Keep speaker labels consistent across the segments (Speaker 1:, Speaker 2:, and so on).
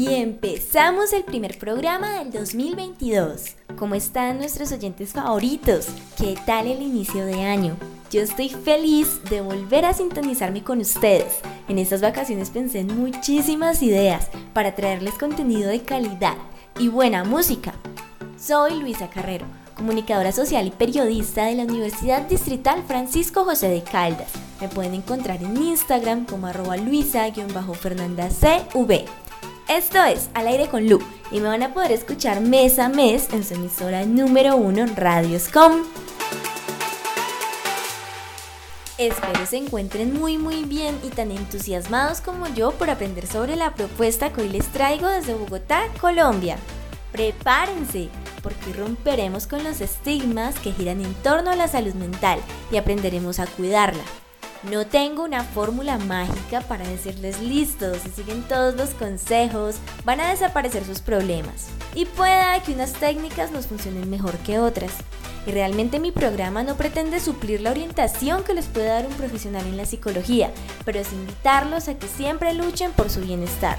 Speaker 1: Y empezamos el primer programa del 2022. ¿Cómo están nuestros oyentes favoritos? ¿Qué tal el inicio de año? Yo estoy feliz de volver a sintonizarme con ustedes. En estas vacaciones pensé en muchísimas ideas para traerles contenido de calidad y buena música. Soy Luisa Carrero, comunicadora social y periodista de la Universidad Distrital Francisco José de Caldas. Me pueden encontrar en Instagram como arroba luisa-fernandacv. Esto es Al aire con Lu y me van a poder escuchar mes a mes en su emisora número uno Radioscom. Espero se encuentren muy muy bien y tan entusiasmados como yo por aprender sobre la propuesta que hoy les traigo desde Bogotá, Colombia. Prepárense, porque romperemos con los estigmas que giran en torno a la salud mental y aprenderemos a cuidarla. No tengo una fórmula mágica para decirles listos, si siguen todos los consejos, van a desaparecer sus problemas. Y pueda que unas técnicas nos funcionen mejor que otras. Y realmente mi programa no pretende suplir la orientación que les puede dar un profesional en la psicología, pero es invitarlos a que siempre luchen por su bienestar.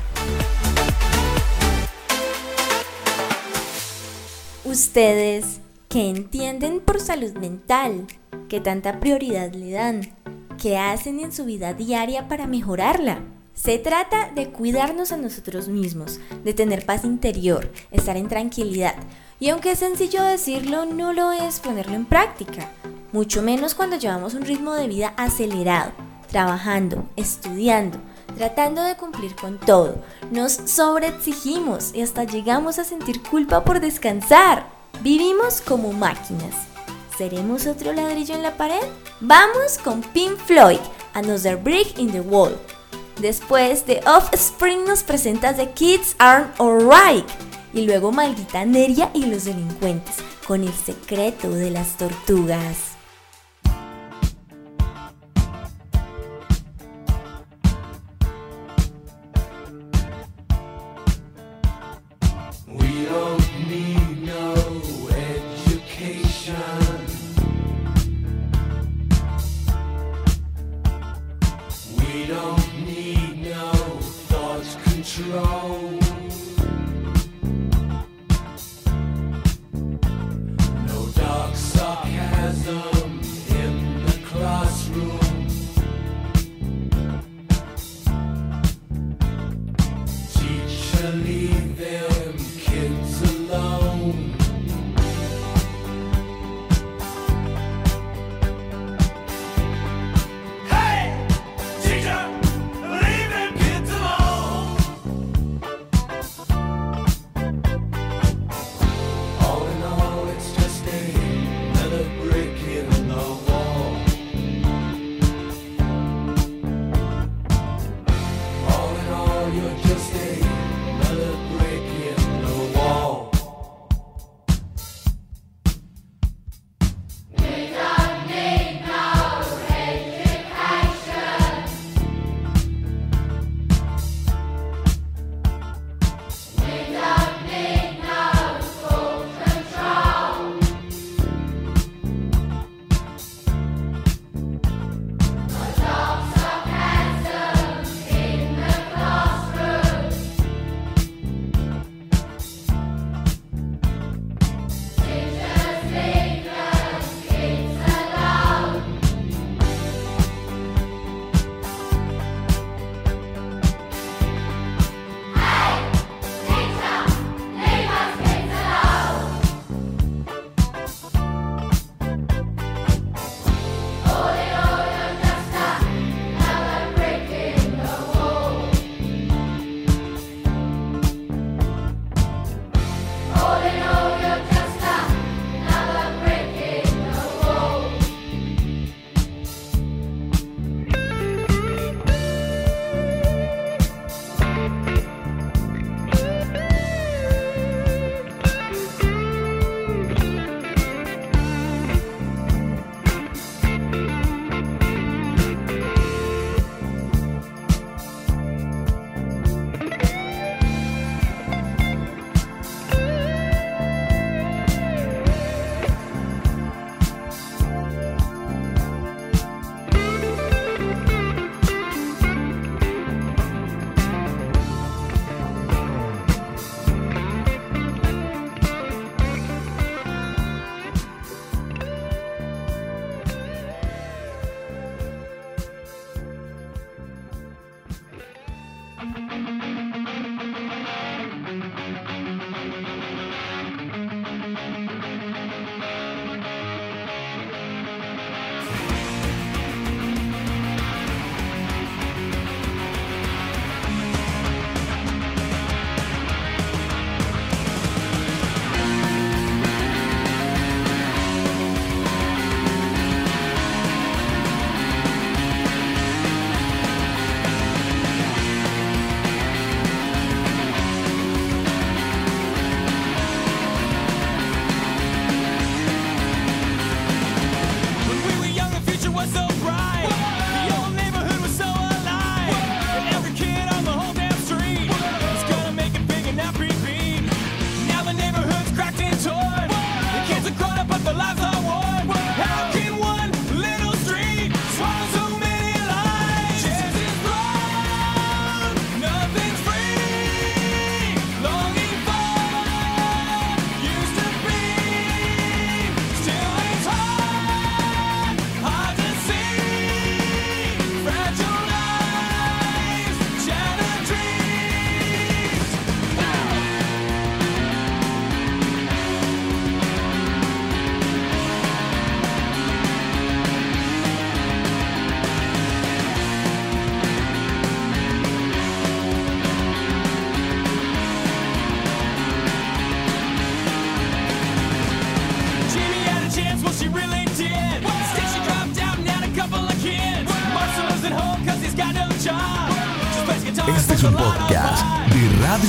Speaker 1: Ustedes, ¿qué entienden por salud mental? ¿Qué tanta prioridad le dan? ¿Qué hacen en su vida diaria para mejorarla? Se trata de cuidarnos a nosotros mismos, de tener paz interior, estar en tranquilidad. Y aunque es sencillo decirlo, no lo es ponerlo en práctica. Mucho menos cuando llevamos un ritmo de vida acelerado, trabajando, estudiando, tratando de cumplir con todo. Nos sobreexigimos y hasta llegamos a sentir culpa por descansar. Vivimos como máquinas ¿Seremos otro ladrillo en la pared? Vamos con Pink Floyd, Another Brick in the Wall. Después de Offspring nos presenta The Kids Aren't Alright. Y luego Maldita Neria y los delincuentes, con el secreto de las tortugas.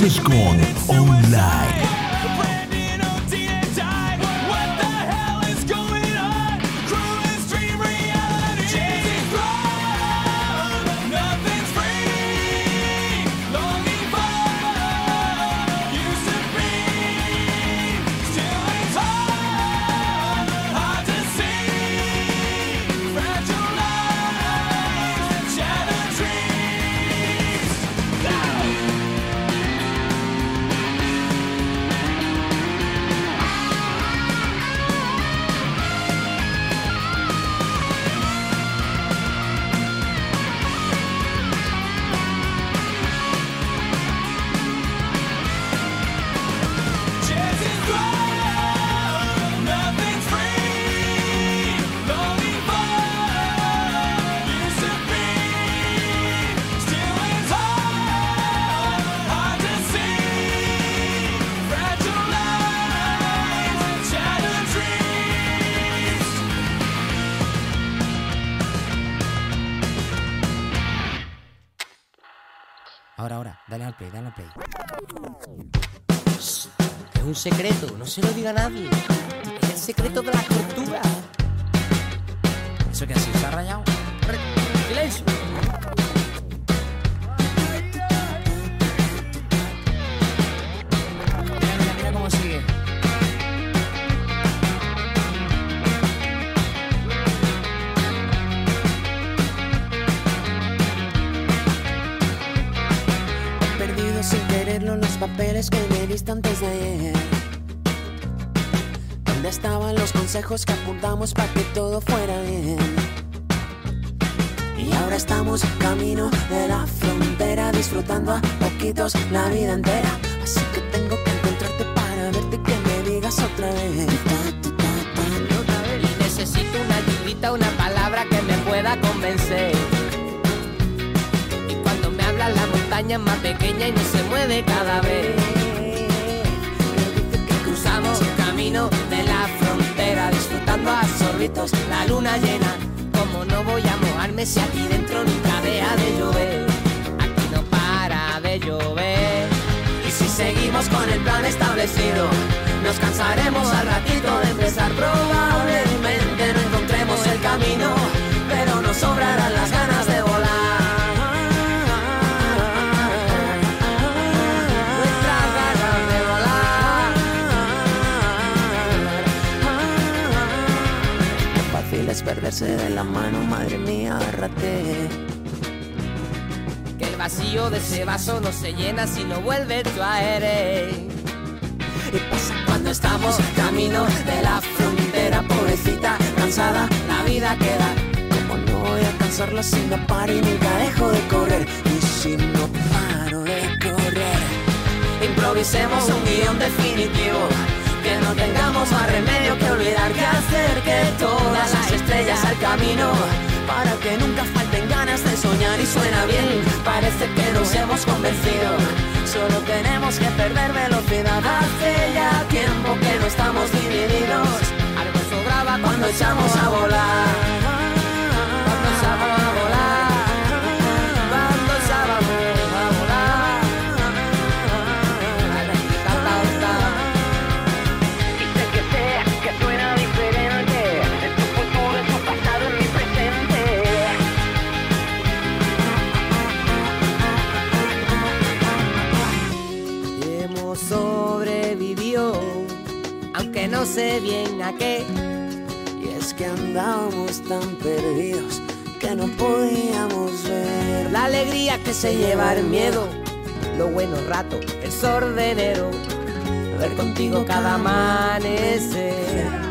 Speaker 2: De
Speaker 3: diga nadie.
Speaker 4: Consejos que apuntamos para que todo fuera bien? Y ahora estamos camino de la frontera, disfrutando a poquitos la vida entera. Así que tengo que encontrarte para verte que me digas otra vez.
Speaker 3: Y necesito una ayudita, una palabra que me pueda convencer. Y cuando me habla la montaña es más pequeña y no se mueve cada vez. Cruzamos camino de la disfrutando a la luna llena. Como no voy a mojarme si aquí dentro nunca deja de llover. Aquí no para de llover. Y si seguimos con el plan establecido, nos cansaremos al ratito de empezar. Probablemente
Speaker 4: perderse de la mano, madre mía, agárrate.
Speaker 3: Que el vacío de ese vaso no se llena si no vuelve tu aire. Y pasa cuando estamos camino de la frontera, pobrecita, cansada, la vida queda.
Speaker 4: Como no voy a cansarla si no paro y nunca dejo de correr. Y si no paro de correr.
Speaker 3: Improvisemos un guion definitivo. Que tengamos más remedio que olvidar que acerque todas las estrellas al camino.
Speaker 4: Para que nunca falten ganas de soñar y suena bien.
Speaker 3: Parece que nos hemos convencido.
Speaker 4: Solo tenemos que perder velocidad.
Speaker 3: Hace ya tiempo que no estamos divididos. Algo sobraba cuando echamos a volar. Bien a qué.
Speaker 4: Y es que andábamos tan perdidos que no podíamos ver.
Speaker 3: La alegría que se lleva el miedo, lo bueno rato, el sordenero, ver contigo cada amanecer.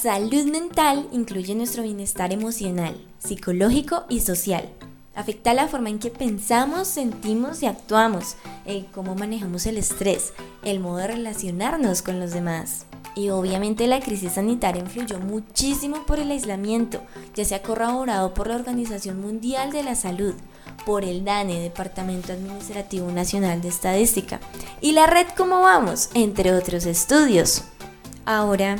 Speaker 1: Salud mental incluye nuestro bienestar emocional, psicológico y social. Afecta la forma en que pensamos, sentimos y actuamos, en cómo manejamos el estrés, el modo de relacionarnos con los demás. Y obviamente la crisis sanitaria influyó muchísimo por el aislamiento, ya se ha corroborado por la Organización Mundial de la Salud, por el DANE, Departamento Administrativo Nacional de Estadística, y la red Cómo Vamos, entre otros estudios. Ahora,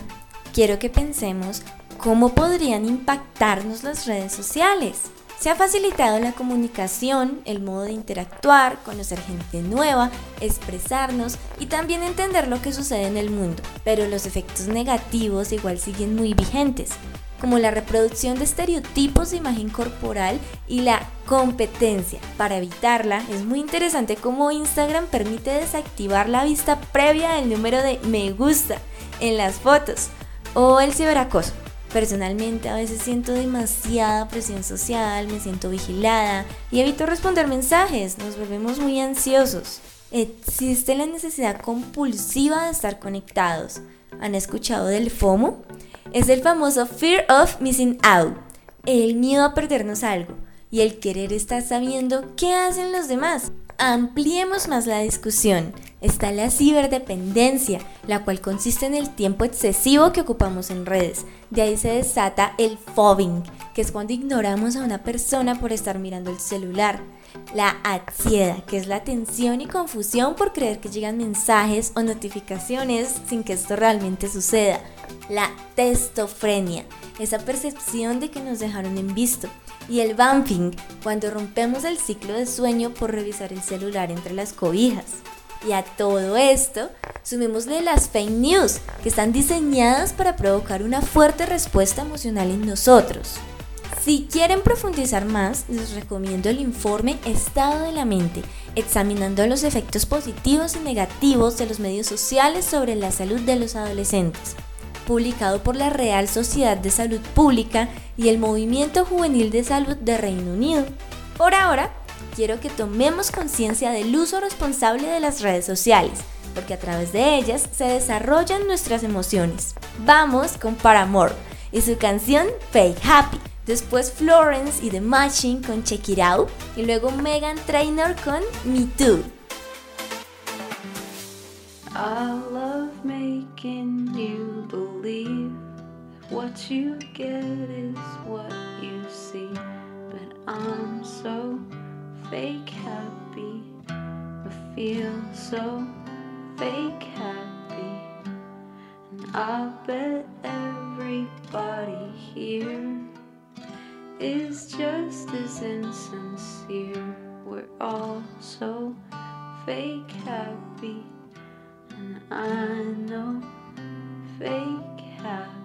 Speaker 1: quiero que pensemos cómo podrían impactarnos las redes sociales. Se ha facilitado la comunicación, el modo de interactuar, conocer gente nueva, expresarnos y también entender lo que sucede en el mundo, pero los efectos negativos igual siguen muy vigentes, como la reproducción de estereotipos de imagen corporal y la competencia. Para evitarla, es muy interesante cómo Instagram permite desactivar la vista previa del número de me gusta en las fotos o el ciberacoso. Personalmente a veces siento demasiada presión social, me siento vigilada y evito responder mensajes, nos volvemos muy ansiosos. Existe la necesidad compulsiva de estar conectados. ¿Han escuchado del FOMO? Es el famoso Fear of Missing Out, el miedo a perdernos algo y el querer estar sabiendo qué hacen los demás. Ampliemos más la discusión. Está la ciberdependencia, la cual consiste en el tiempo excesivo que ocupamos en redes. De ahí se desata el fobbing, que es cuando ignoramos a una persona por estar mirando el celular. La ansiedad, que es la tensión y confusión por creer que llegan mensajes o notificaciones sin que esto realmente suceda. La testofrenia, esa percepción de que nos dejaron en visto y el bumping, cuando rompemos el ciclo de sueño por revisar el celular entre las cobijas. Y a todo esto, sumémosle las fake news, que están diseñadas para provocar una fuerte respuesta emocional en nosotros. Si quieren profundizar más, les recomiendo el informe Estado de la Mente, examinando los efectos positivos y negativos de los medios sociales sobre la salud de los adolescentes publicado por la Real Sociedad de Salud Pública y el Movimiento Juvenil de Salud de Reino Unido. Por ahora, quiero que tomemos conciencia del uso responsable de las redes sociales, porque a través de ellas se desarrollan nuestras emociones. Vamos con Paramore y su canción Fake Happy. Después Florence y The Machine con Check It Out. Y luego Megan Trainor con Me Too.
Speaker 5: I love making you believe what you get is what you see. But I'm so fake happy. I feel so fake happy. And I bet everybody here is just as insincere. We're all so fake happy. I know fake happy.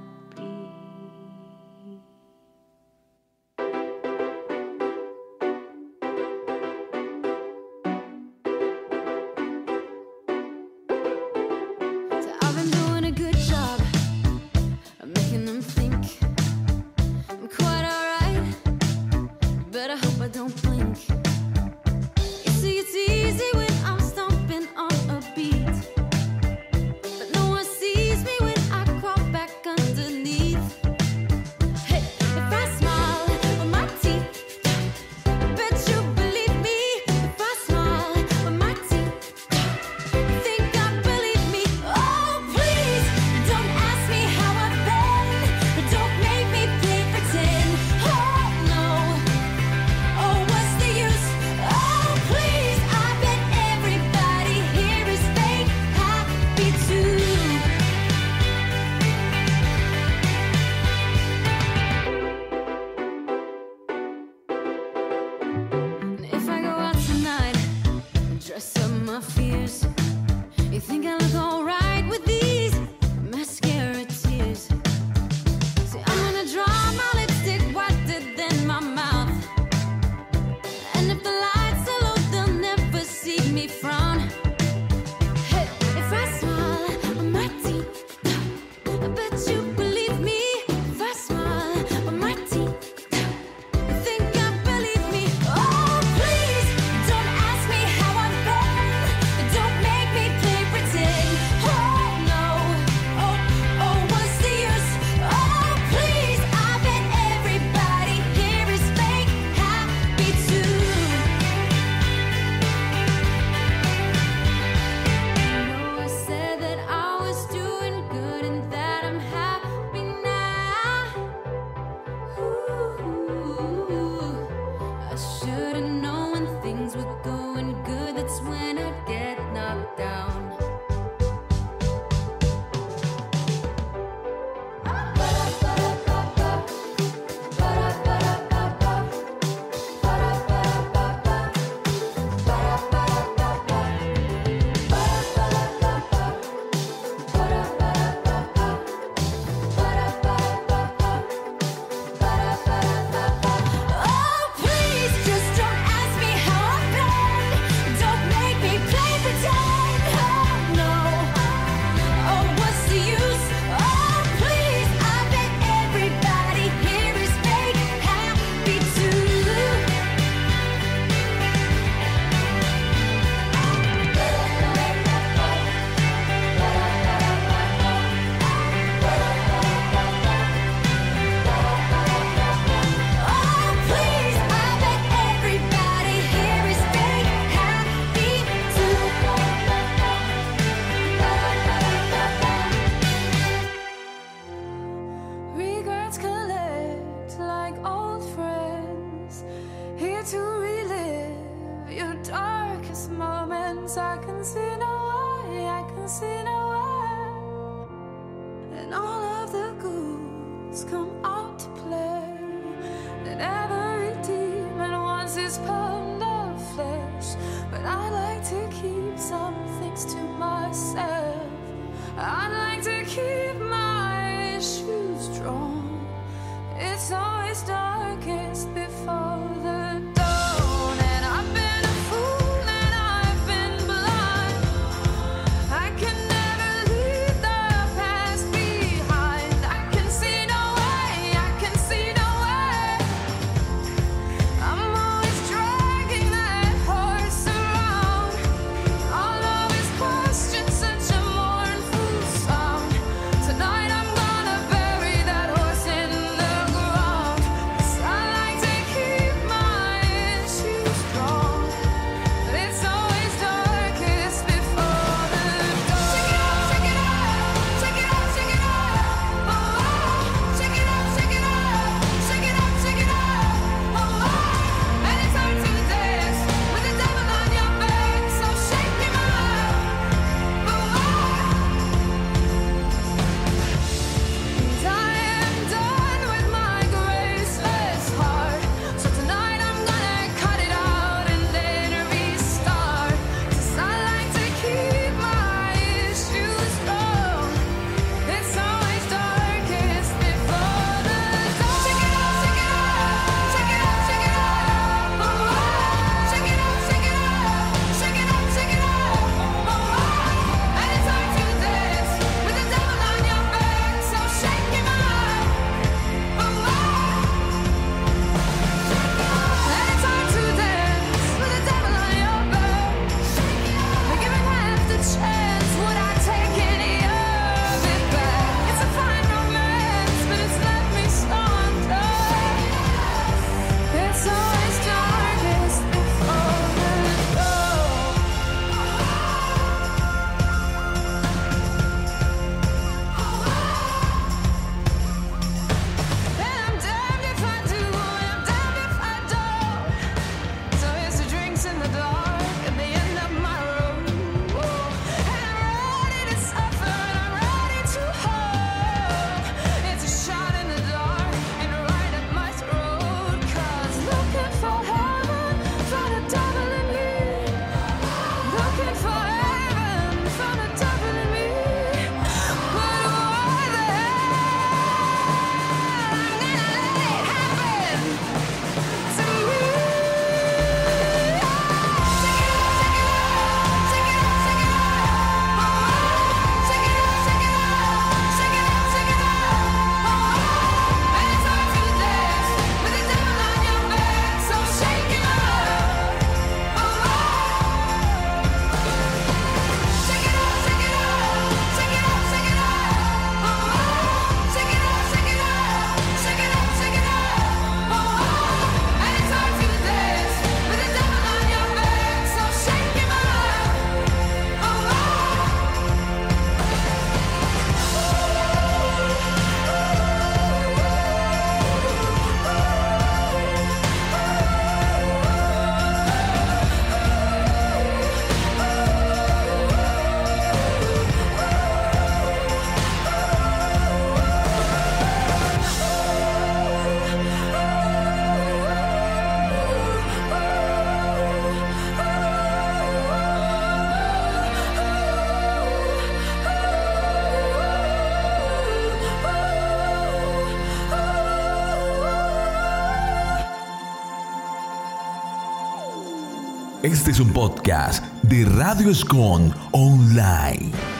Speaker 6: Este es un podcast de Radio Escon Online.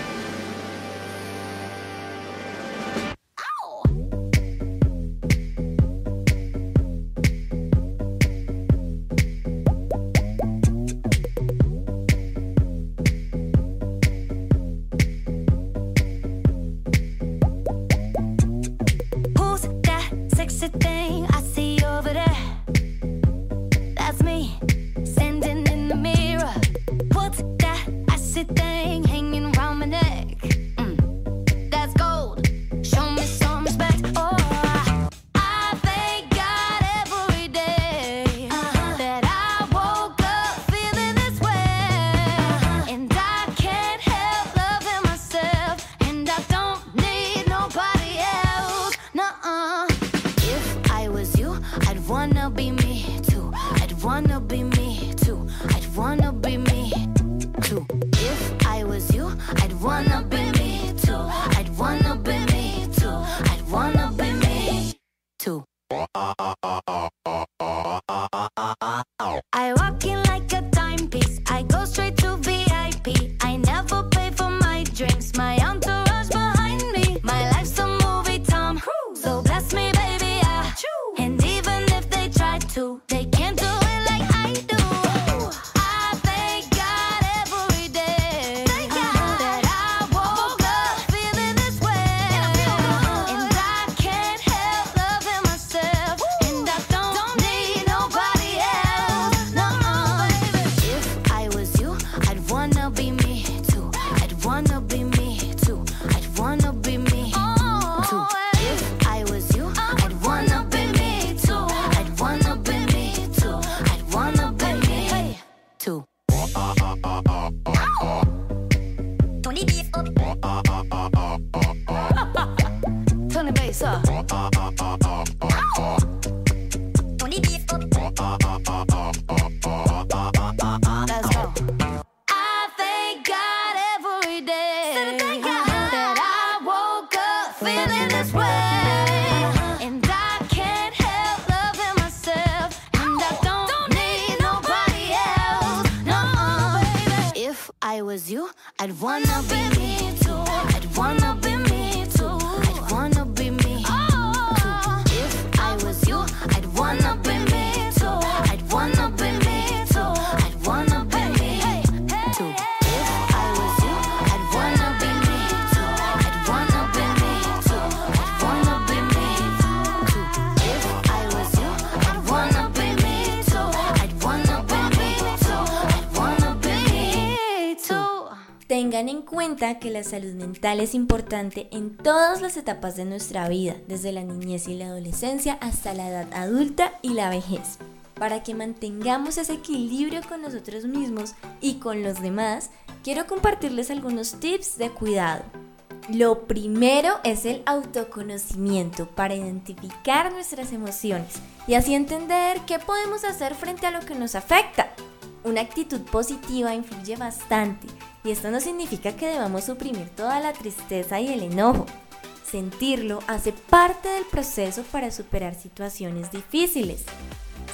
Speaker 1: Que la salud mental es importante en todas las etapas de nuestra vida, desde la niñez y la adolescencia hasta la edad adulta y la vejez. Para que mantengamos ese equilibrio con nosotros mismos y con los demás, quiero compartirles algunos tips de cuidado. Lo primero es el autoconocimiento para identificar nuestras emociones y así entender qué podemos hacer frente a lo que nos afecta. Una actitud positiva influye bastante y esto no significa que debamos suprimir toda la tristeza y el enojo. Sentirlo hace parte del proceso para superar situaciones difíciles.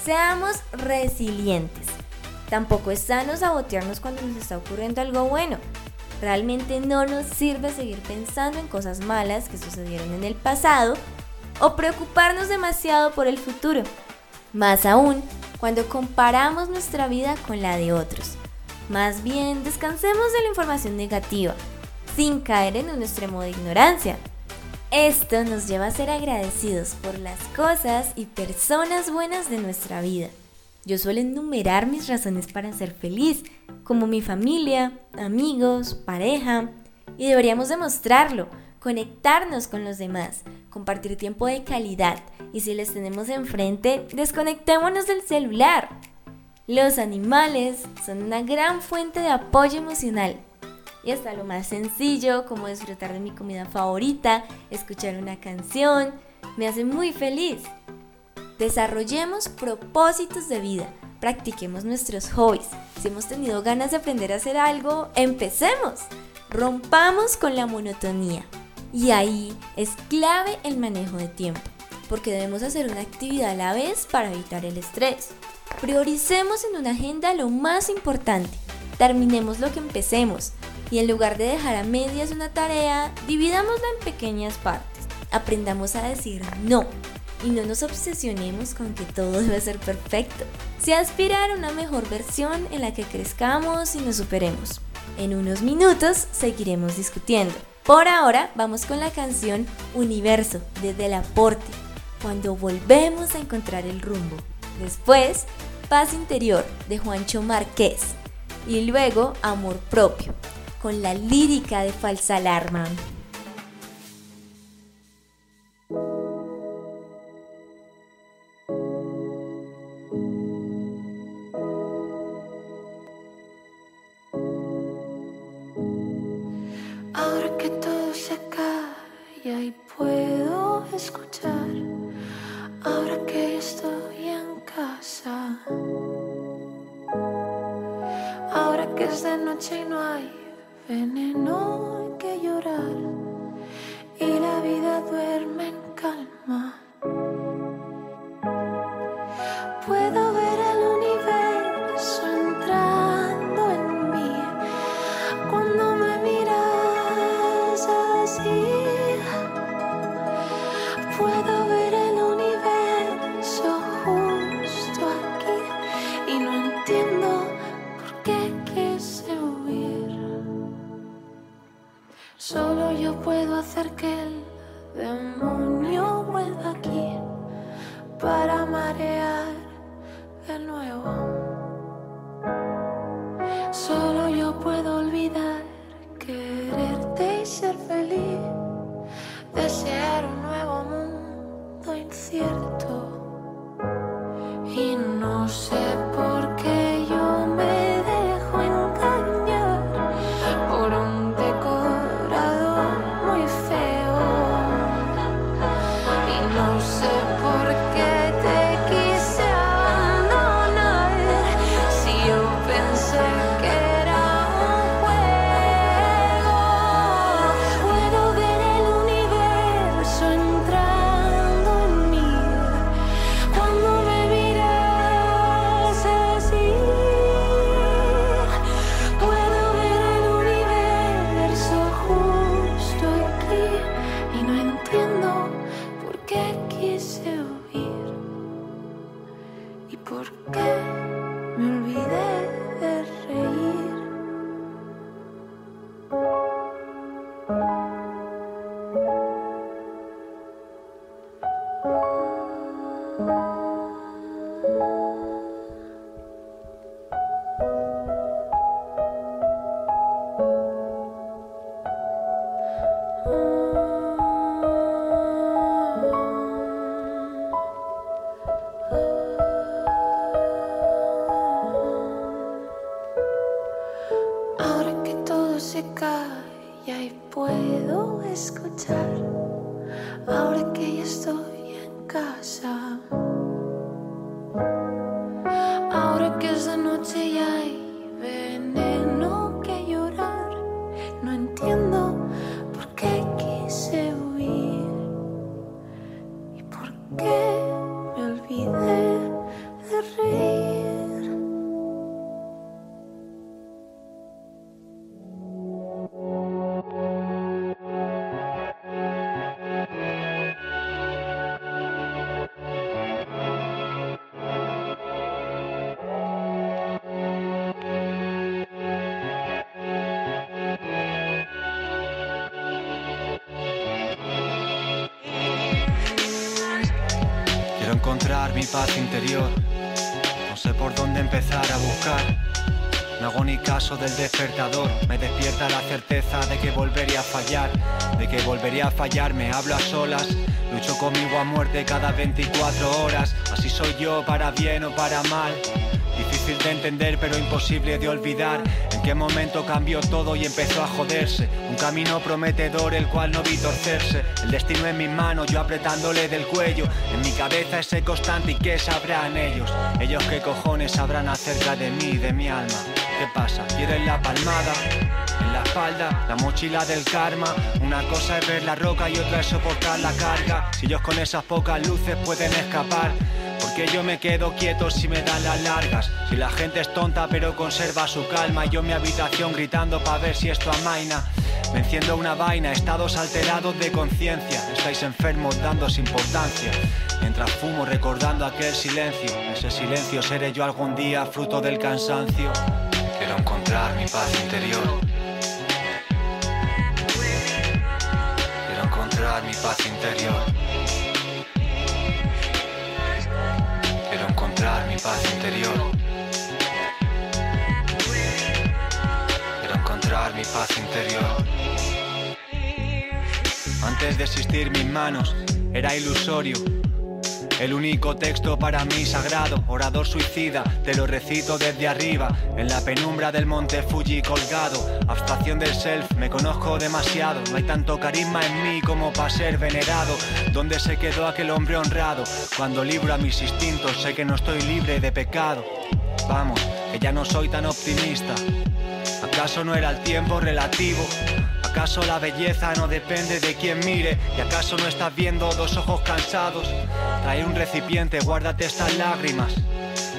Speaker 1: Seamos resilientes. Tampoco es sano sabotearnos cuando nos está ocurriendo algo bueno. Realmente no nos sirve seguir pensando en cosas malas que sucedieron en el pasado o preocuparnos demasiado por el futuro. Más aún cuando comparamos nuestra vida con la de otros. Más bien, descansemos de la información negativa, sin caer en un extremo de ignorancia. Esto nos lleva a ser agradecidos por las cosas y personas buenas de nuestra vida. Yo suelo enumerar mis razones para ser feliz, como mi familia, amigos, pareja, y deberíamos demostrarlo, conectarnos con los demás, compartir tiempo de calidad, y si les tenemos enfrente, desconectémonos del celular. Los animales son una gran fuente de apoyo emocional. Y hasta lo más sencillo como disfrutar de mi comida favorita, escuchar una canción, me hace muy feliz. Desarrollemos propósitos de vida, practiquemos nuestros hobbies. Si hemos tenido ganas de aprender a hacer algo, empecemos. Rompamos con la monotonía. Y ahí es clave el manejo de tiempo, porque debemos hacer una actividad a la vez para evitar el estrés. Prioricemos en una agenda lo más importante. Terminemos lo que empecemos. Y en lugar de dejar a medias una tarea, dividámosla en pequeñas partes. Aprendamos a decir no y no nos obsesionemos con que todo debe ser perfecto. Se aspirar a una mejor versión en la que crezcamos y nos superemos. En unos minutos seguiremos discutiendo. Por ahora vamos con la canción Universo de Del Aporte, cuando volvemos a encontrar el rumbo. Después, Paz Interior de Juancho Márquez. Y luego Amor Propio, con la lírica de Falsa Alarma.
Speaker 7: Y puedo escuchar, ahora que estoy en casa, ahora que es de noche y no hay veneno en que llorar puedo
Speaker 8: paz interior. No sé por dónde empezar a buscar. No hago ni caso del despertador. Me despierta la certeza de que volvería a fallar. De que volvería a fallar. Me hablo a solas. Lucho conmigo a muerte cada 24 horas. Así soy yo, para bien o para mal. Difícil de entender, pero imposible de olvidar. Qué momento cambió todo y empezó a joderse. Un camino prometedor, el cual no vi torcerse. El destino en mis manos, yo apretándole del cuello. En mi cabeza ese constante y qué sabrán ellos. Ellos qué cojones sabrán acerca de mí, de mi alma. ¿Qué pasa? ¿Quieren la palmada? En las espalda, la mochila del karma. Una cosa es ver la roca y otra es soportar la carga. Si ellos con esas pocas luces pueden escapar. Porque yo me quedo quieto si me dan las largas. Si la gente es tonta pero conserva su calma. Yo en mi habitación gritando pa' ver si esto amaina. Me enciendo una vaina, estados alterados de conciencia. Estáis enfermos dándos importancia. Mientras fumo recordando aquel silencio. Ese silencio seré yo algún día fruto del cansancio. Quiero encontrar mi paz interior. Quiero encontrar mi paz interior. Paz interior. Quiero encontrar mi paz interior. Antes de existir mis manos, era ilusorio. El único texto para mí sagrado, orador suicida, te lo recito desde arriba, en la penumbra del monte Fuji colgado, abstracción del self, me conozco demasiado, no hay tanto carisma en mí como para ser venerado, ¿dónde se quedó aquel hombre honrado? Cuando libro a mis instintos sé que no estoy libre de pecado, vamos, que ya no soy tan optimista, ¿acaso no era el tiempo relativo? ¿Acaso la belleza no depende de quien mire? ¿Y acaso no estás viendo dos ojos cansados? Trae un recipiente, guárdate estas lágrimas.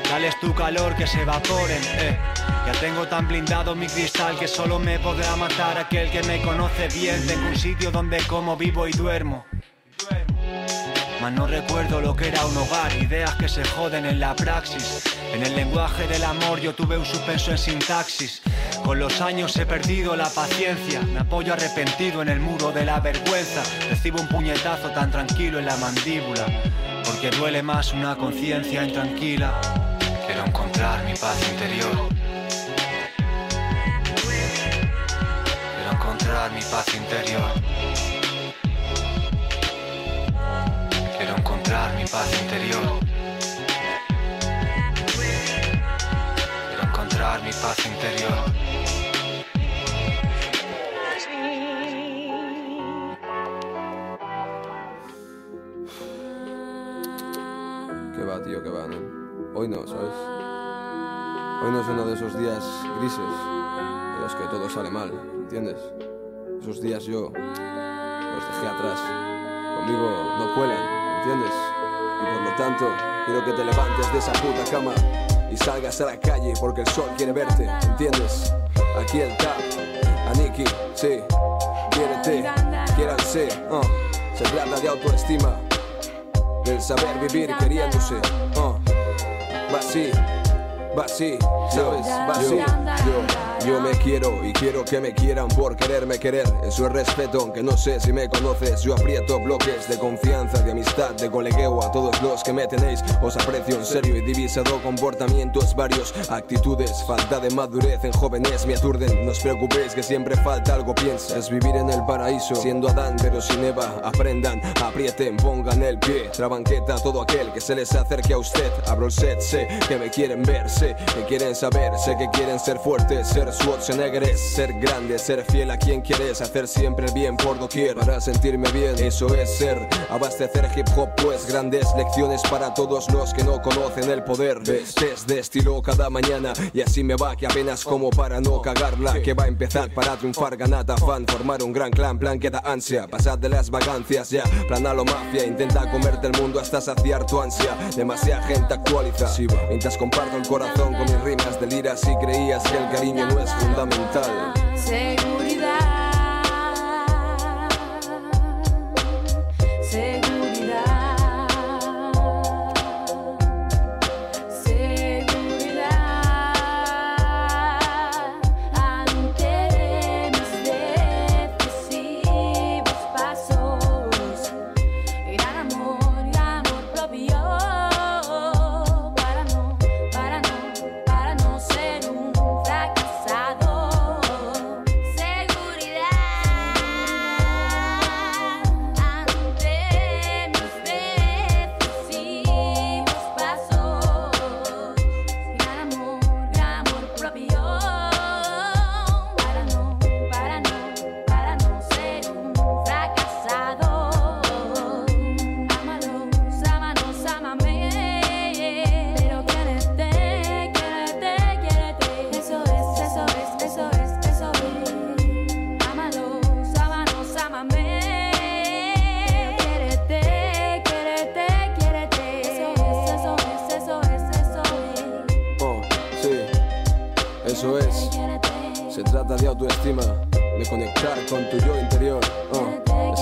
Speaker 8: Dales tu calor que se evaporen, eh. Ya tengo tan blindado mi cristal que solo me podrá matar aquel que me conoce bien. Tengo un sitio donde como, vivo y duermo. Mas no recuerdo lo que era un hogar, ideas que se joden en la praxis. En el lenguaje del amor yo tuve un suspenso en sintaxis. Con los años he perdido la paciencia, me apoyo arrepentido en el muro de la vergüenza. Recibo un puñetazo tan tranquilo en la mandíbula, porque duele más una conciencia intranquila. Quiero encontrar mi paz interior. Quiero encontrar mi paz interior. Quiero encontrar mi paz interior. Quiero encontrar mi paz interior.
Speaker 9: Va, tío, que va, ¿no? Hoy no, ¿sabes? Hoy no es uno de esos días grises en los que todo sale mal, ¿entiendes? Esos días yo los dejé atrás. Conmigo no cuelan, ¿entiendes? Y por lo tanto, quiero que te levantes de esa puta cama y salgas a la calle porque el sol quiere verte, ¿entiendes? Aquí el tap, Aniki, sí, quiérete, quiéranse, uh. Se trata de autoestima, del saber vivir queriéndose. Uh. Va así, va así, ¿sabes? Va así. Yo, yo me quiero y quiero que me quieran por quererme querer. Eso es respeto, aunque no sé si me conoces. Yo aprieto bloques de confianza, de amistad, de colegueo a todos los que me tenéis. Os aprecio en serio y divisado comportamientos varios, actitudes, falta de madurez en jóvenes me aturden. No os preocupéis que siempre falta algo, piensa. Es vivir en el paraíso, siendo Adán pero sin Eva. Aprendan, aprieten, pongan el pie. Trabanqueta a todo aquel que se les acerque a usted. Abro el set, sé que me quieren ver, que quieren saber, sé que quieren ser fuertes, ser Schwarzenegger es ser grande, ser fiel a quien quieres, hacer siempre el bien por doquier para sentirme bien. Eso es ser, abastecer hip hop, pues grandes lecciones para todos los que no conocen el poder. Ves, test de estilo cada mañana y así me va que apenas como para no cagarla. Que va a empezar para triunfar, ganata fan, formar un gran clan, plan que da ansia, pasar de las vagancias ya, plan a lo mafia, intenta comerte el mundo hasta saciar tu ansia. Demasiada gente actualiza, mientras comparto el corazón con mis rimas, deliras y creías que el cariño no es fundamental.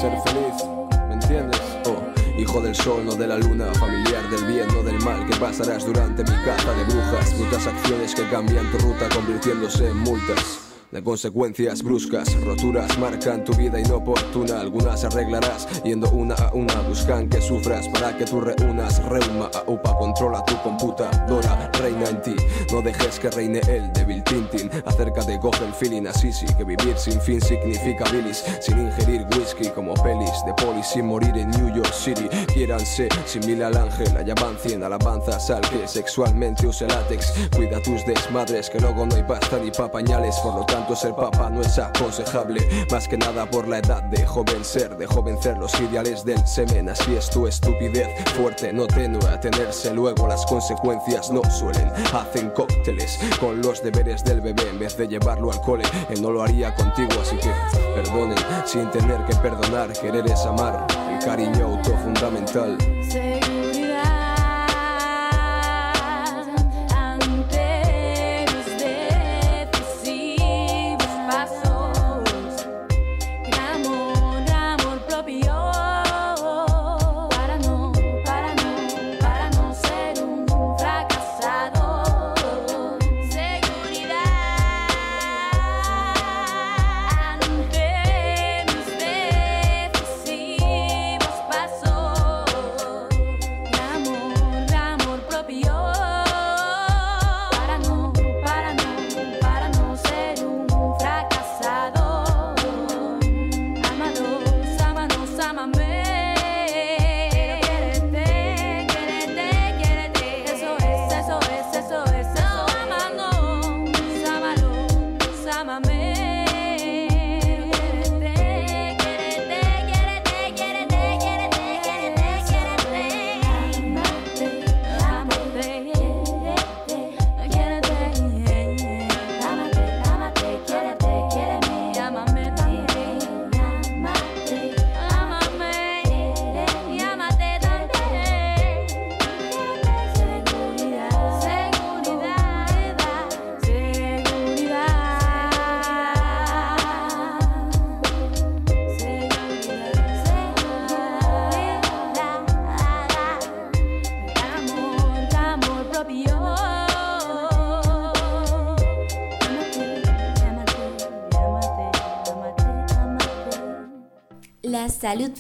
Speaker 10: Ser
Speaker 9: feliz, ¿me entiendes? Oh, hijo del sol, no de la luna, familiar del bien, no del mal, que pasarás durante mi caza de brujas, muchas acciones que cambian tu ruta convirtiéndose en multas. De consecuencias bruscas, roturas marcan tu vida inoportuna. Algunas arreglarás yendo una a una. Buscan que sufras para que tú reúnas. Reuma a upa, controla tu computadora. Reina en ti, no dejes que reine el débil tintin. Acércate, coge el feeling así, sí. Que vivir sin fin significa bilis. Sin ingerir whisky como pelis de poli. Sin morir en New York City. Quiéranse, sin al ángel. Allá van cien alabanzas al que sexualmente use látex. Cuida tus desmadres, que luego no hay pasta ni pa' pañales. Por lo tanto, ser papa no es aconsejable. Más que nada por la edad de joven ser, de joven ser los ideales del semen. Así es tu estupidez, fuerte, no tenue. A tenerse luego las consecuencias no suelen. Hacen cócteles con los deberes del bebé en vez de llevarlo al cole. Él no lo haría contigo, así que perdonen sin tener que perdonar. Querer es amar, el cariño autofundamental.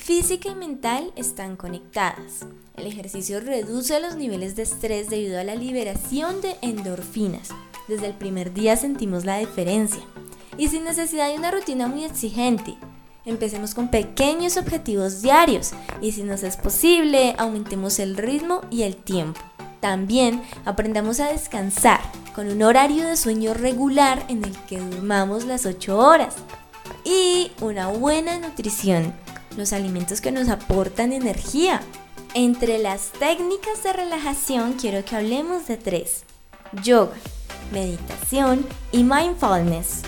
Speaker 1: Física y mental están conectadas. El ejercicio reduce los niveles de estrés debido a la liberación de endorfinas. Desde el primer día sentimos la diferencia. Y sin necesidad de una rutina muy exigente. Empecemos con pequeños objetivos diarios y si nos es posible, aumentemos el ritmo y el tiempo. También aprendamos a descansar con un horario de sueño regular en el que durmamos las 8 horas y una buena nutrición, los alimentos que nos aportan energía. Entre las técnicas de relajación quiero que hablemos de tres. Yoga, meditación y mindfulness.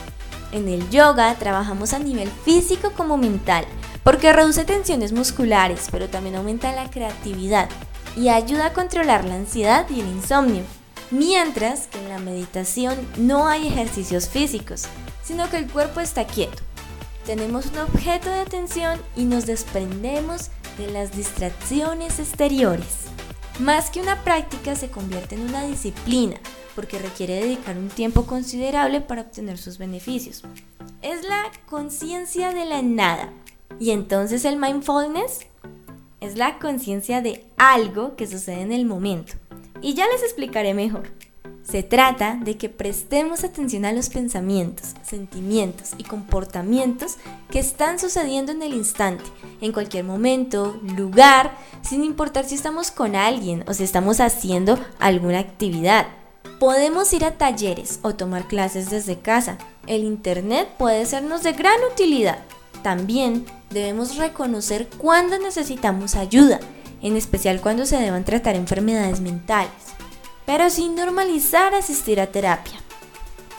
Speaker 1: En el yoga trabajamos a nivel físico como mental, porque reduce tensiones musculares, pero también aumenta la creatividad y ayuda a controlar la ansiedad y el insomnio. Mientras que en la meditación no hay ejercicios físicos, sino que el cuerpo está quieto. Tenemos un objeto de atención y nos desprendemos de las distracciones exteriores. Más que una práctica se convierte en una disciplina porque requiere dedicar un tiempo considerable para obtener sus beneficios. Es la conciencia de la nada. Y entonces el mindfulness es la conciencia de algo que sucede en el momento. Y ya les explicaré mejor. Se trata de que prestemos atención a los pensamientos, sentimientos y comportamientos que están sucediendo en el instante, en cualquier momento, lugar, sin importar si estamos con alguien o si estamos haciendo alguna actividad. Podemos ir a talleres o tomar clases desde casa. El Internet puede sernos de gran utilidad. También debemos reconocer cuándo necesitamos ayuda, en especial cuando se deban tratar enfermedades mentales pero sin normalizar asistir a terapia.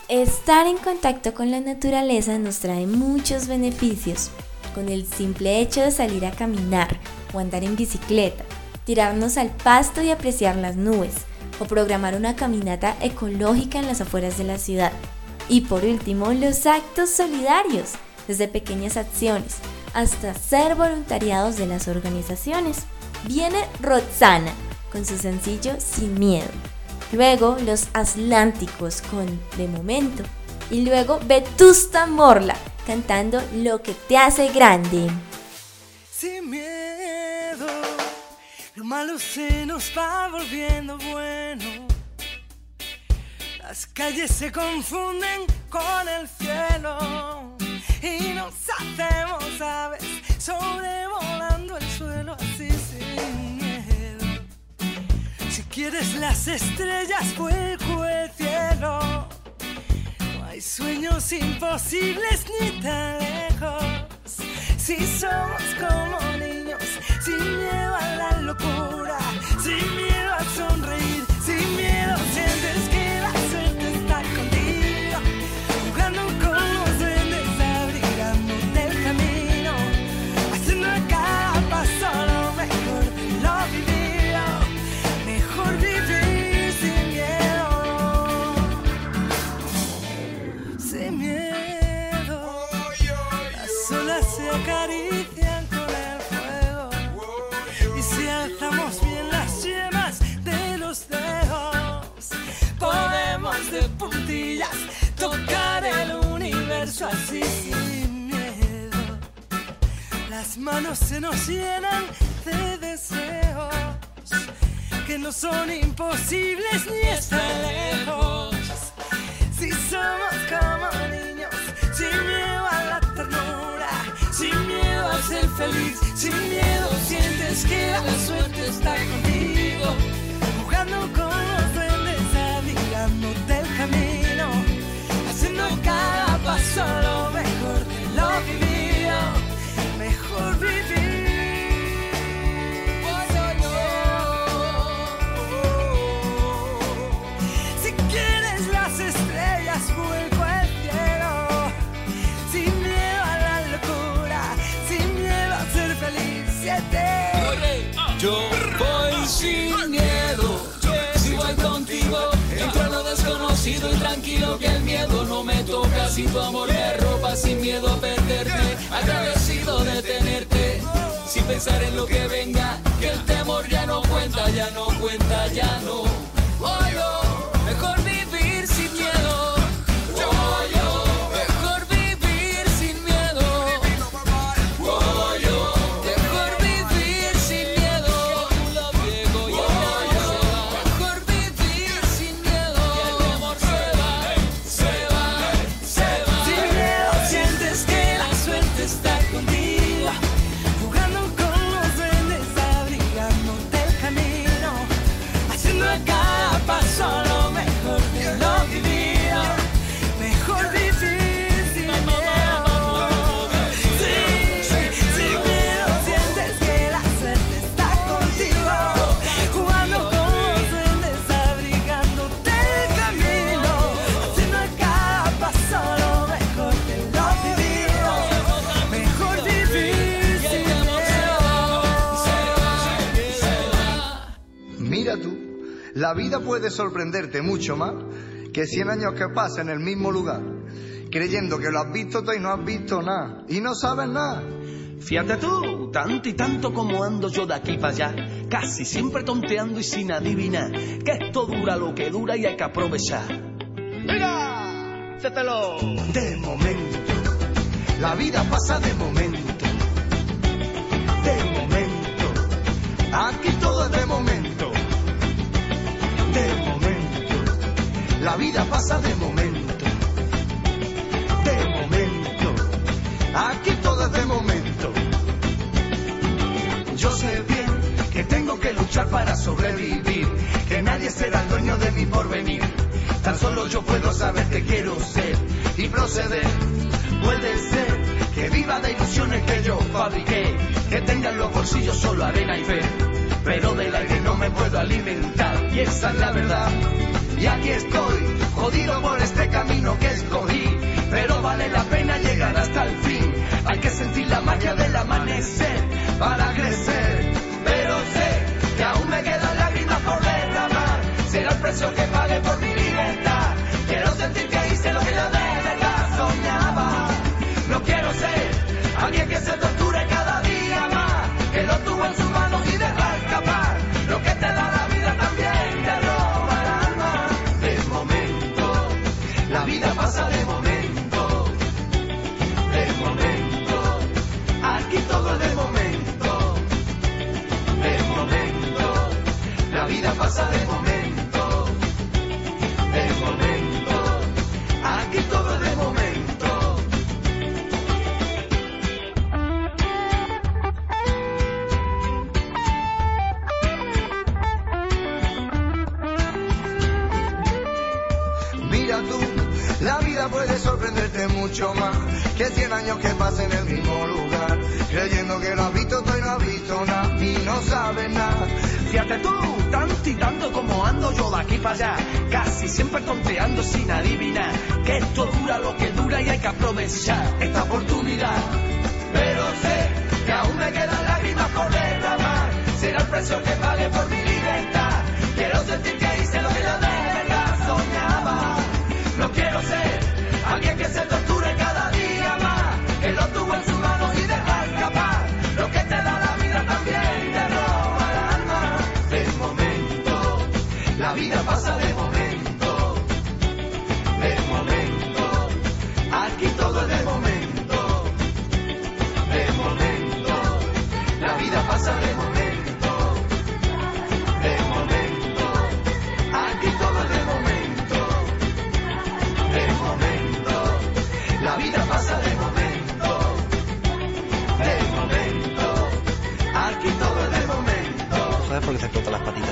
Speaker 1: Estar en contacto con la naturaleza nos trae muchos beneficios, con el simple hecho de salir a caminar o andar en bicicleta, tirarnos al pasto y apreciar las nubes, o programar una caminata ecológica en las afueras de la ciudad. Y por último, los actos solidarios, desde pequeñas acciones hasta ser voluntariados de las organizaciones. Viene Roxana con su sencillo Sin Miedo. Luego los Atlánticos con De Momento. Y luego Vetusta Morla cantando Lo que te hace grande.
Speaker 11: Sin miedo, lo malo se nos va volviendo bueno. Las calles se confunden con el cielo y nos hacemos aves sobrevolando quieres las estrellas, vuelco el cielo. No hay sueños imposibles ni tan lejos. Si somos como niños, sin miedo a la locura, sin miedo tocar el universo así sin miedo. Las manos se nos llenan de deseos que no son imposibles ni están lejos. Si somos como niños, sin miedo a la ternura, sin miedo a ser feliz, sin miedo sientes que la suerte está contigo, jugando
Speaker 2: me toca. Si tu amor me ropa sin miedo a perderte, agradecido de tenerte, sin pensar en lo que venga, que el temor ya no cuenta, ya no cuenta, ya no. Voy yo,
Speaker 11: la
Speaker 12: vida puede sorprenderte mucho más que 100 años que pasa en el mismo lugar, creyendo que lo has visto todo y no has visto nada, y no sabes nada.
Speaker 13: Fíjate tú, tanto y tanto como ando yo de aquí para allá, casi siempre tonteando y sin adivinar, que esto dura lo que dura y hay que aprovechar.
Speaker 12: ¡Mira! ¡Cételo! De momento, la vida pasa de momento. Para sobrevivir, que nadie será el dueño de mi porvenir. Tan solo yo puedo saber que quiero ser y proceder. Puede ser que viva de ilusiones que yo fabriqué, que tenga en los bolsillos solo arena y fe. Pero del aire no me puedo alimentar y es la verdad. Y aquí estoy, jodido por este camino que escogí, pero vale la pena llegar hasta el fin. Hay que sentir la magia del amanecer para crecer, casa de
Speaker 13: Yo de aquí para allá, casi siempre tonteando sin adivinar, que esto dura lo que dura y hay que aprovechar esta oportunidad.
Speaker 12: Pero sé que aún me quedan lágrimas por derramar, será el precio que pague por mi La vida pasa de momento, de momento. Aquí todo es de momento, de momento. La vida pasa de momento, de momento. Aquí todo es de momento, de momento. La vida pasa de momento, de momento. Aquí todo es de momento.
Speaker 14: Joder, porque se explota las patitas.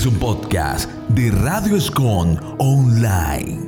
Speaker 11: es
Speaker 6: un podcast de Radio Escon Online.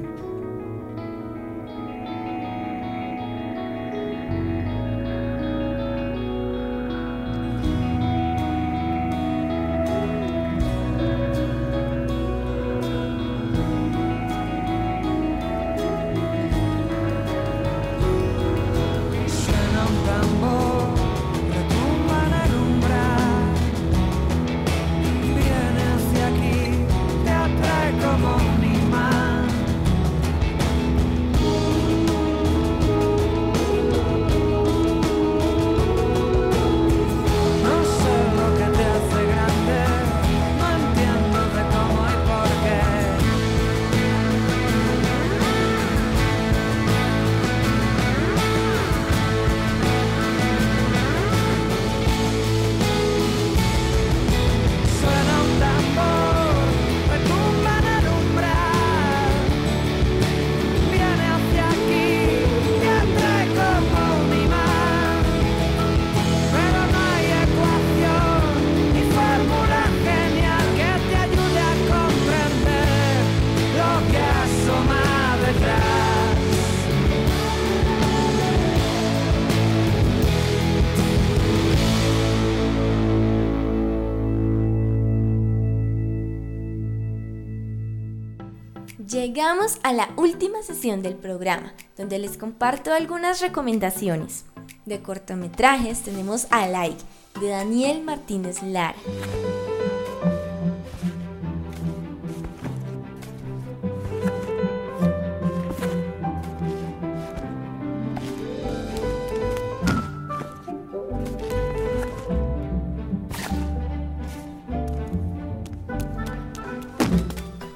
Speaker 1: Llegamos a la última sesión del programa, donde les comparto algunas recomendaciones. De cortometrajes tenemos a Like, de Daniel Martínez Lara.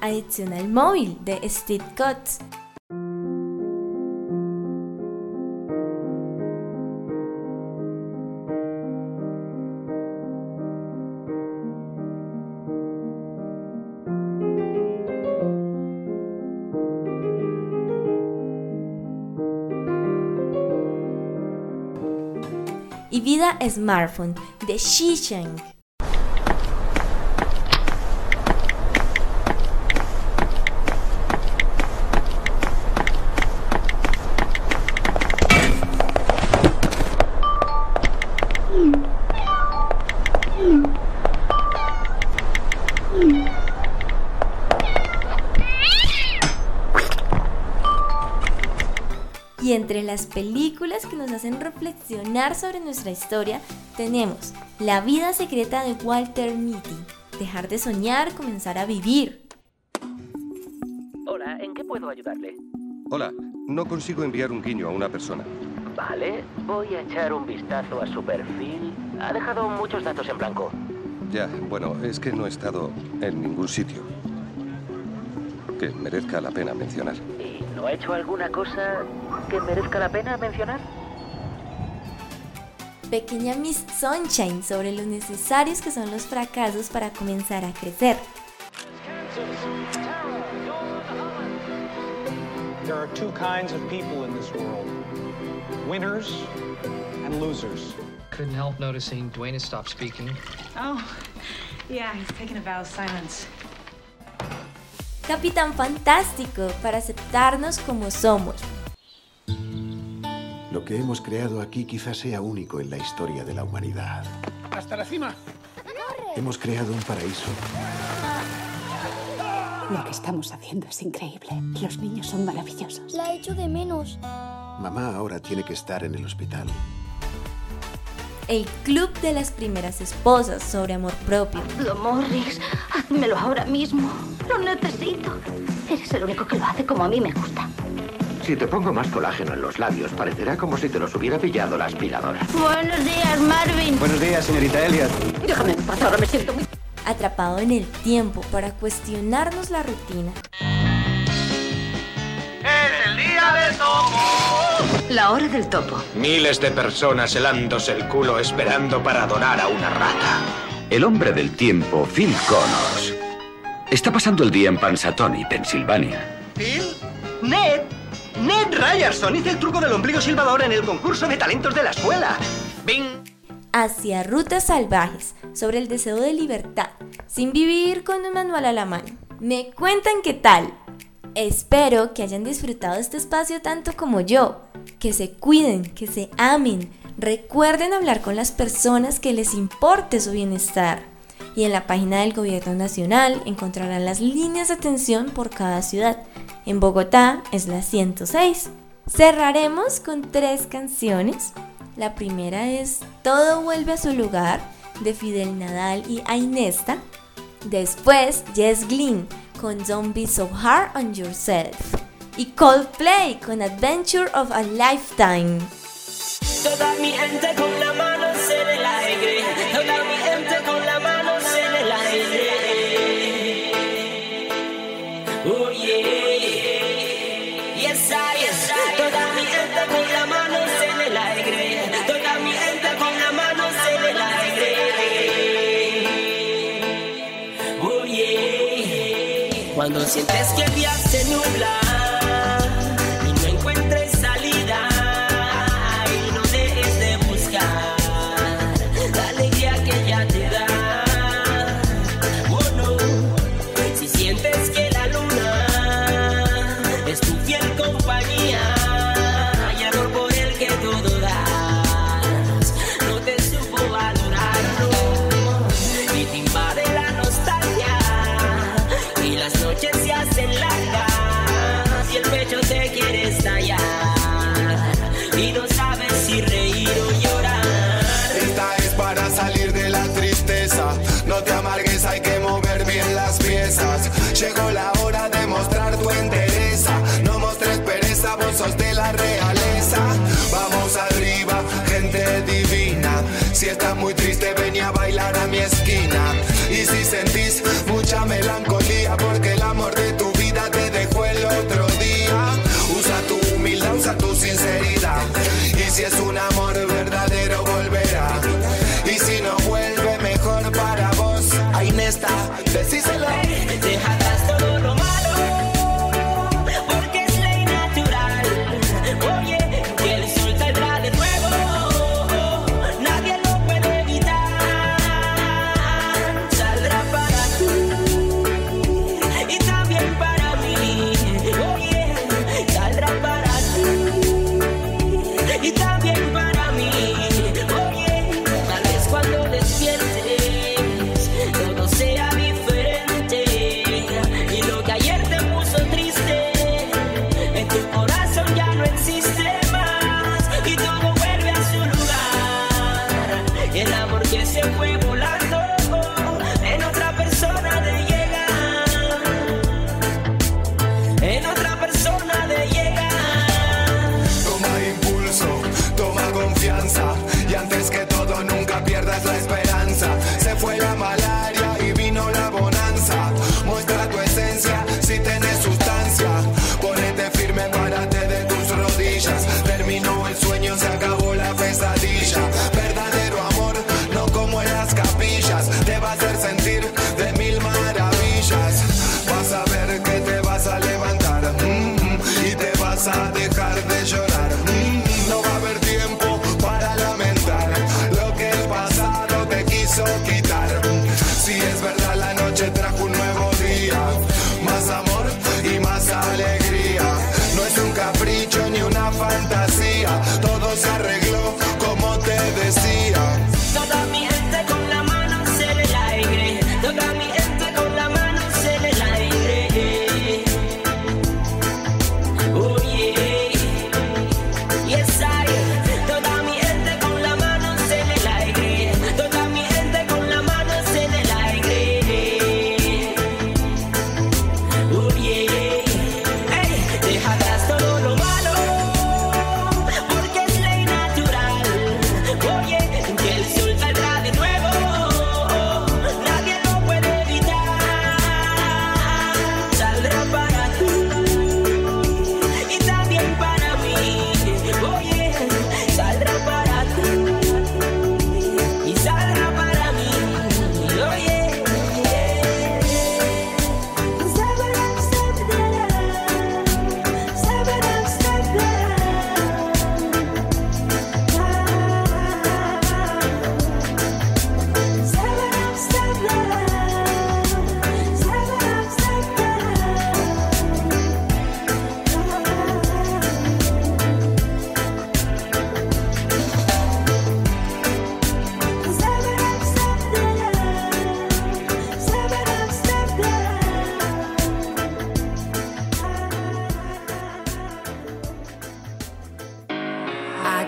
Speaker 1: Adicción al móvil de Steve Cutts. y Vida Smartphone de Shisheng. Y las películas que nos hacen reflexionar sobre nuestra historia, tenemos La vida secreta de Walter Mitty, Dejar de soñar, comenzar a vivir.
Speaker 15: Hola, ¿en qué puedo ayudarle?
Speaker 16: Hola, no consigo enviar un guiño a una persona.
Speaker 15: Vale, voy a echar un vistazo a su perfil. Ha dejado muchos datos en blanco.
Speaker 16: Ya, bueno, es que no he estado en ningún sitio que merezca la pena mencionar.
Speaker 15: ¿Y no ha hecho alguna cosa que merezca la pena mencionar?
Speaker 1: Pequeña Miss Sunshine sobre lo necesarios que son los fracasos para comenzar a crecer.
Speaker 17: There are two kinds of people in this world winners and losers.
Speaker 18: Couldn't help noticing Dwayne has stopped speaking.
Speaker 19: Oh, yeah, he's taking a vow of silence.
Speaker 1: Capitán Fantástico para aceptarnos como somos.
Speaker 4: Lo que hemos creado aquí quizás sea único en la historia de la humanidad.
Speaker 17: ¡Hasta la cima!
Speaker 4: Hemos creado un paraíso.
Speaker 20: Lo que estamos haciendo es increíble. Los niños son maravillosos.
Speaker 6: La echo de menos.
Speaker 4: Mamá ahora tiene que estar en el hospital.
Speaker 1: El Club de las Primeras Esposas sobre amor propio.
Speaker 6: Lo Morris, házmelo ahora mismo. Lo necesito. Eres el único que lo hace como a mí me gusta.
Speaker 21: Si te pongo más colágeno en los labios, parecerá como si te los hubiera pillado la aspiradora.
Speaker 6: Buenos días, Marvin.
Speaker 21: Buenos días, señorita Elliot.
Speaker 6: Déjame en paz, ahora me siento muy...
Speaker 1: Atrapado en el tiempo para cuestionarnos la rutina.
Speaker 22: Es el día del topo.
Speaker 20: La hora del topo.
Speaker 23: Miles de personas helándose el culo esperando para adorar a una rata.
Speaker 24: El hombre del tiempo, Phil Connors, está pasando el día en Pansatoni, Pensilvania.
Speaker 22: ¿Phil? ¿Ned? Ned Ryerson hizo el truco del ombligo silbador en el concurso de talentos de la escuela. ¡Bing!
Speaker 1: Hacia rutas salvajes sobre el deseo de libertad, sin vivir con un manual a la mano. Me cuentan qué tal. Espero que hayan disfrutado este espacio tanto como yo. Que se cuiden, que se amen. Recuerden hablar con las personas que les importe su bienestar. Y en la página del Gobierno Nacional encontrarán las líneas de atención por cada ciudad. En Bogotá es la 106. Cerraremos con tres canciones. La primera es Todo vuelve a su lugar de Fidel Nadal y Ainesta. Después Jess Glynn con Don't Be So Hard on Yourself. Y Coldplay con Adventure of a Lifetime.
Speaker 25: Toda mi gente con en el aire. Toda mi gente con las manos Cuando sientes que el día se nubla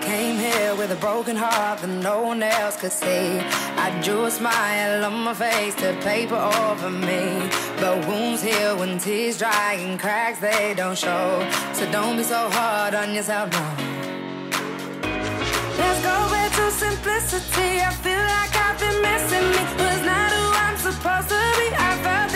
Speaker 26: came here with a broken heart that no one else could see. I drew a smile on my face to paper over me. But wounds heal when tears dry and cracks they don't show. So don't be so hard on yourself, no. Let's go back to simplicity. I feel like I've been missing me. Was not who I'm supposed to be. I felt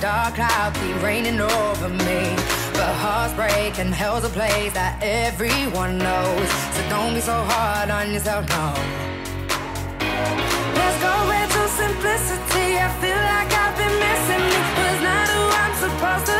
Speaker 26: dark cloud keep raining over me. But hearts break and hell's a place that everyone knows. So don't be so hard on yourself, no. Let's go into simplicity. I feel like I've been missing. This was not who I'm supposed to.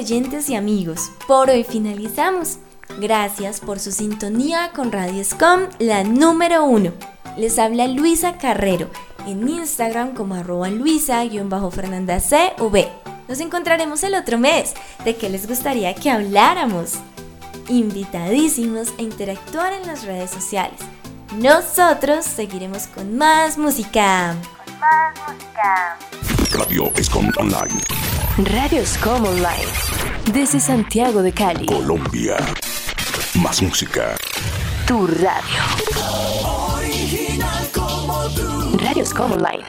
Speaker 1: Y amigos, por hoy finalizamos. Gracias por su sintonía con Radio Scom, la número uno. Les habla Luisa Carrero, en Instagram como arroba luisa-fernanda CV. Nos encontraremos el otro mes. ¿De qué les gustaría que habláramos? Invitadísimos a interactuar en las redes sociales. Nosotros seguiremos con más música. Con más música.
Speaker 6: Radio Escom Online.
Speaker 27: Radio Scom Online. Desde Santiago de Cali.
Speaker 6: Colombia. Más música.
Speaker 27: Tu radio.
Speaker 26: Original como tú.
Speaker 27: Radio Scom Online.